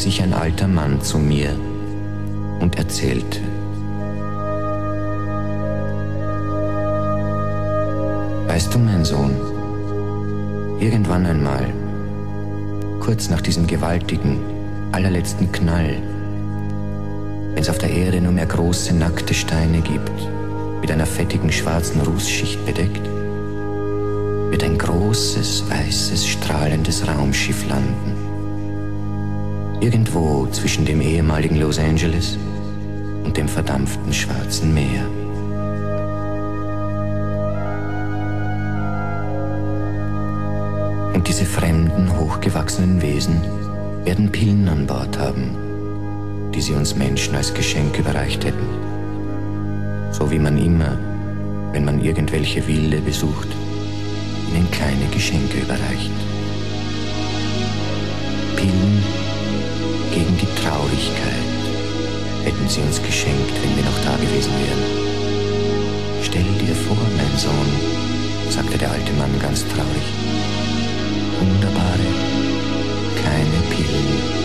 Sich ein alter Mann zu mir und erzählte. Weißt du, mein Sohn, irgendwann einmal, kurz nach diesem gewaltigen, allerletzten Knall, wenn es auf der Erde nur mehr große, nackte Steine gibt, mit einer fettigen schwarzen Rußschicht bedeckt, wird ein großes, weißes, strahlendes Raumschiff landen. Irgendwo zwischen dem ehemaligen Los Angeles und dem verdampften Schwarzen Meer. Und diese fremden, hochgewachsenen Wesen werden Pillen an Bord haben, die sie uns Menschen als Geschenk überreicht hätten. So wie man immer, wenn man irgendwelche Wilde besucht, ihnen kleine Geschenke überreicht. Pillen Traurigkeit. Hätten sie uns geschenkt, wenn wir noch da gewesen wären. Stell dir vor, mein Sohn, sagte der alte Mann ganz traurig, wunderbare, keine Pillen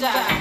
가자.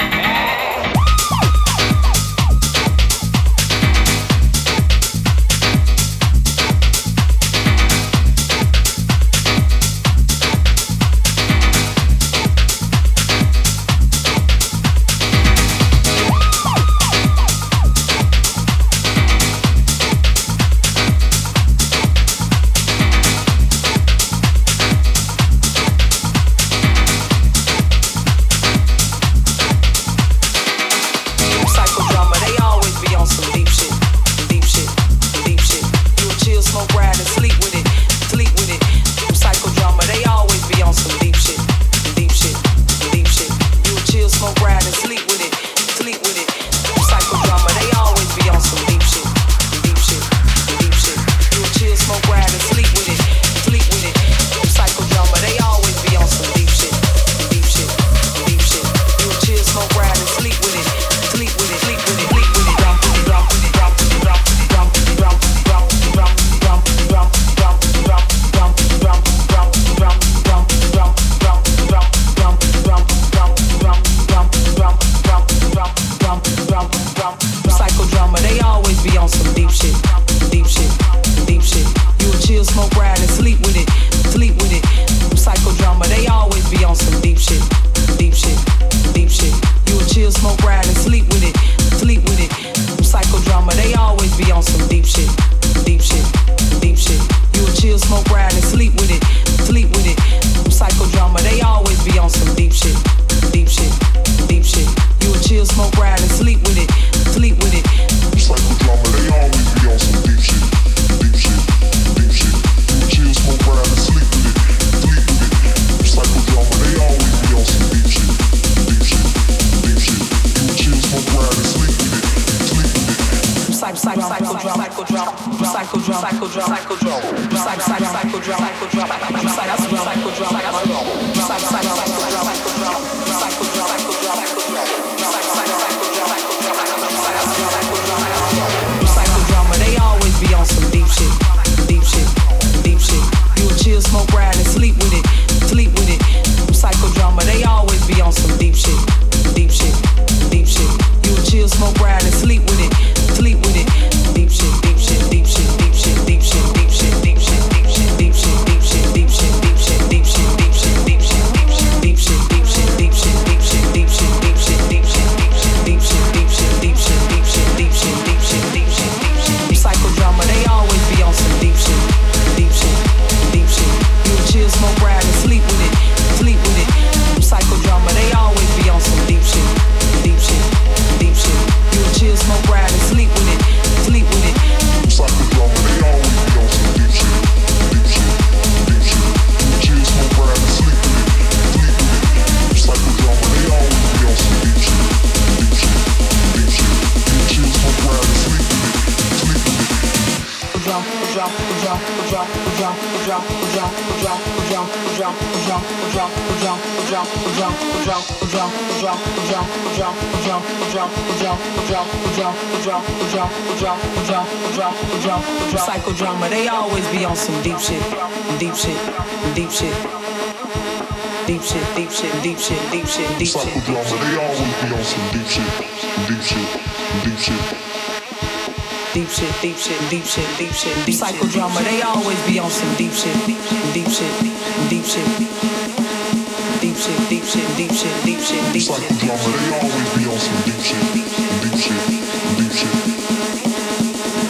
Deep shit, deep shit. Psychodrama, they always be on some deep shit, deep shit, deep shit. Deep shit, deep shit, deep shit, deep shit, deep Psychodrama, they always be on some deep shit, deep shit, deep shit, deep shit, deep shit, deep shit, deep shit, deep shit. Psychodrama, they always be on some deep shit, deep shit, deep shit.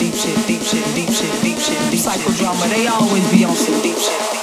Deep shit, deep shit, deep shit, deep shit, deep Psychodrama, they always be on some deep shit,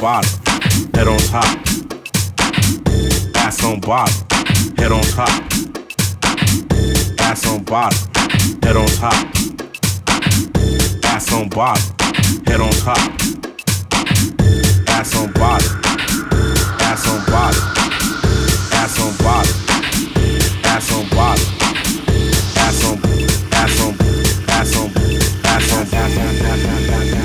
bottom, head on top. Ass on bottom, head on top. Ass on bottom, head on top. Ass on bottom, head on top. Ass on bottom, ass on bottom, ass on bottom, ass on bottom, ass on, ass on, ass on, ass on, ass on, ass on, ass on.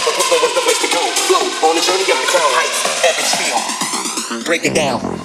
But the place to go. On a journey of the heights, epic feel. Break it down.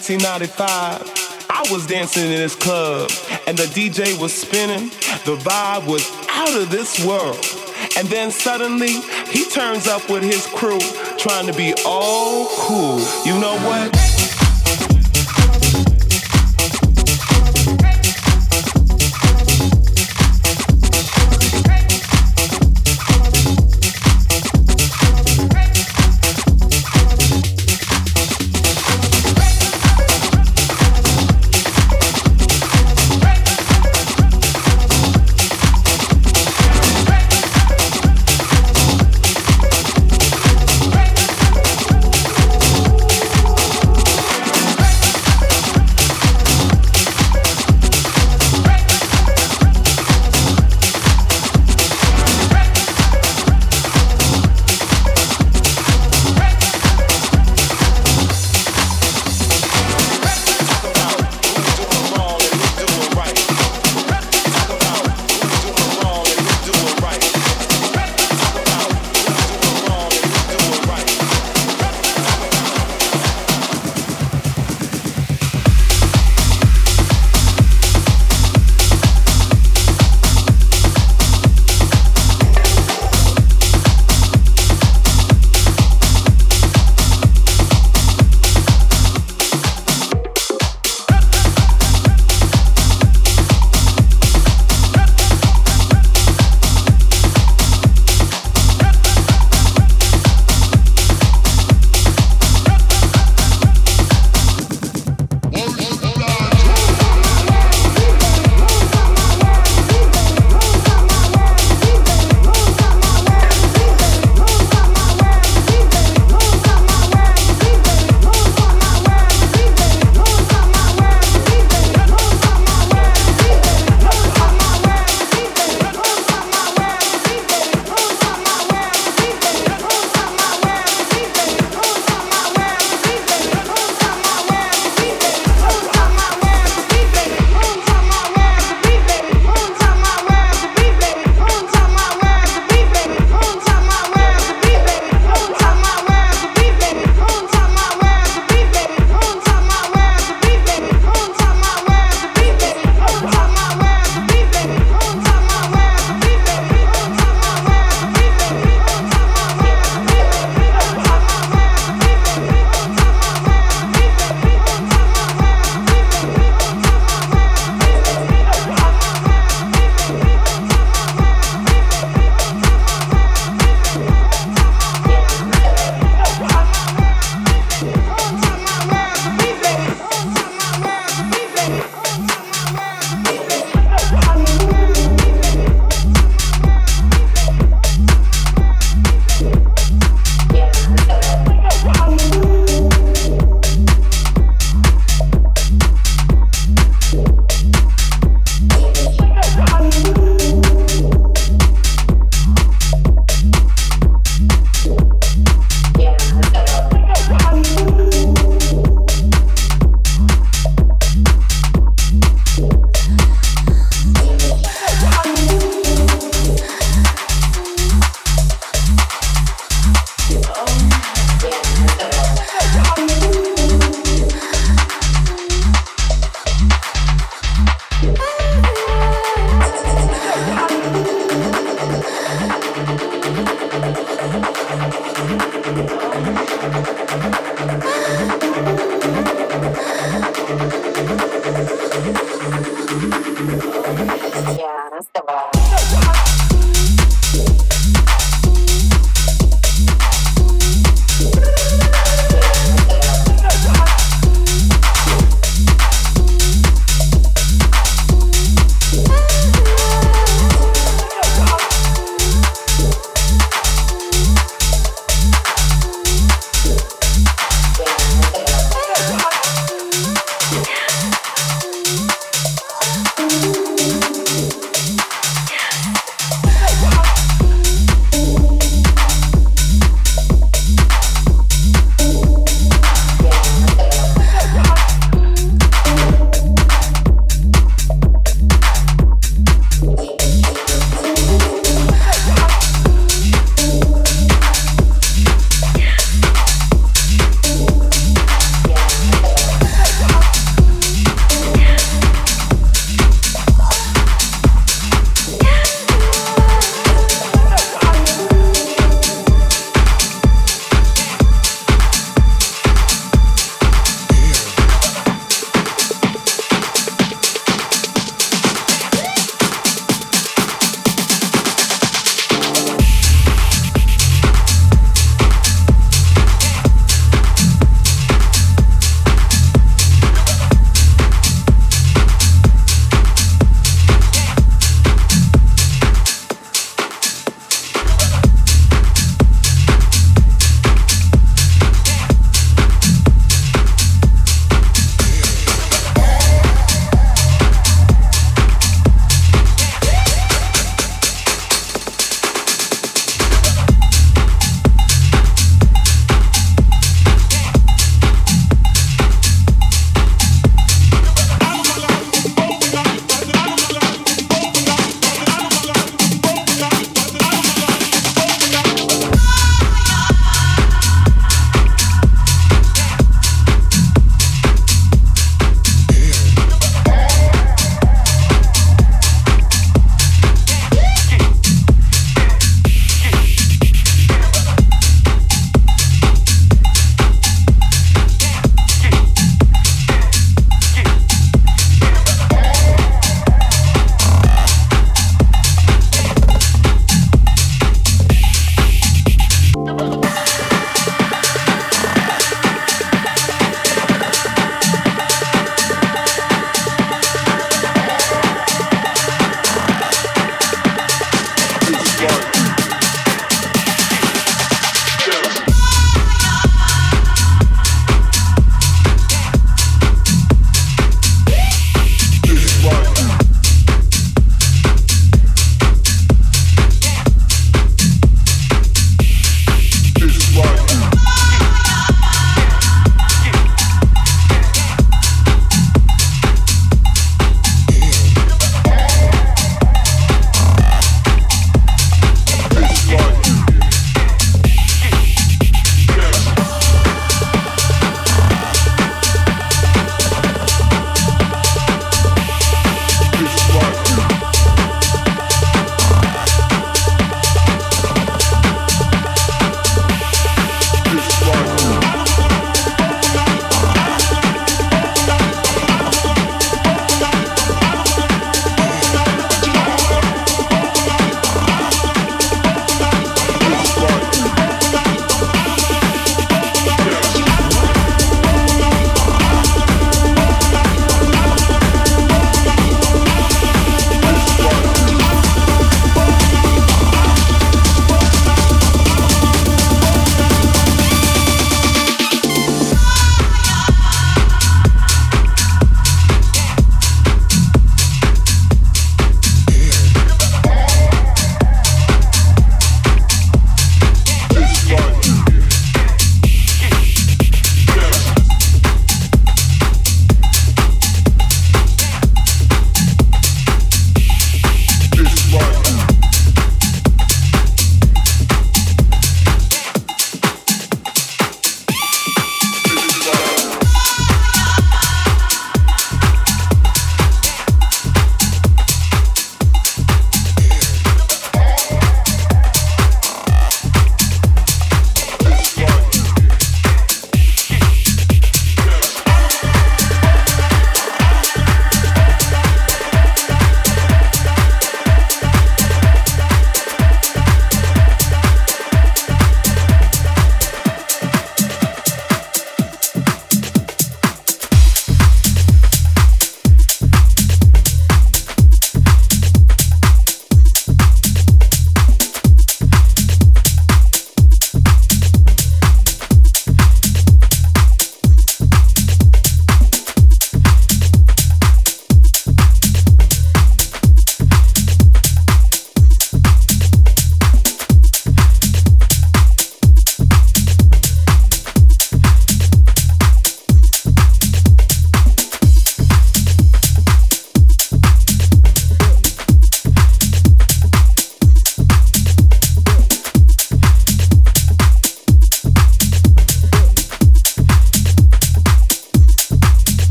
1995, I was dancing in this club and the DJ was spinning. The vibe was out of this world. And then suddenly he turns up with his crew trying to be all cool. You know what?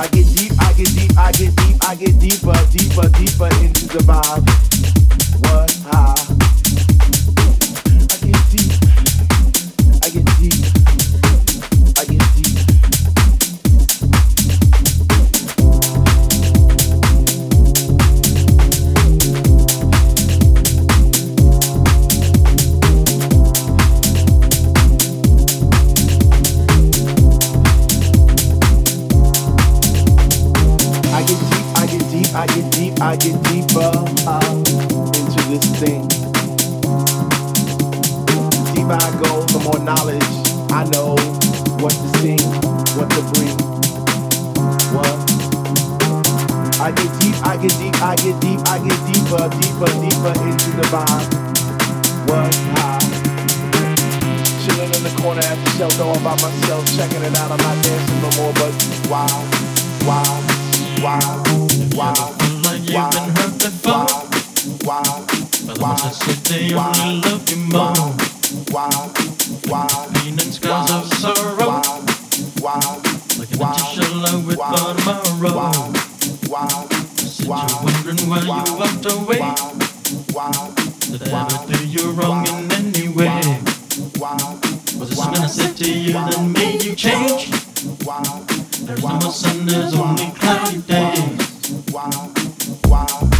I get deep, I get deep, I get deep, I get deeper, deeper, deeper into the vibe. What? I get deeper uh, into this thing. The deeper I go, the more knowledge I know what to sing, what to bring. What? I get deep, I get deep, I get deep, I get deeper, deeper, deeper into the vibe. What? Chilling in the corner at the shelter all by myself, checking it out. I'm not dancing no more, but wow, wow, wow, wow. You've been hurt before. But I must say they only love you more. Pain and scars of sorrow. Like an empty shell with tomorrow. Since you're wondering why you walked away. Did I ever do you wrong in any way? Was it something I said to you that made you change? There's no more sun, there's only cloudy days why.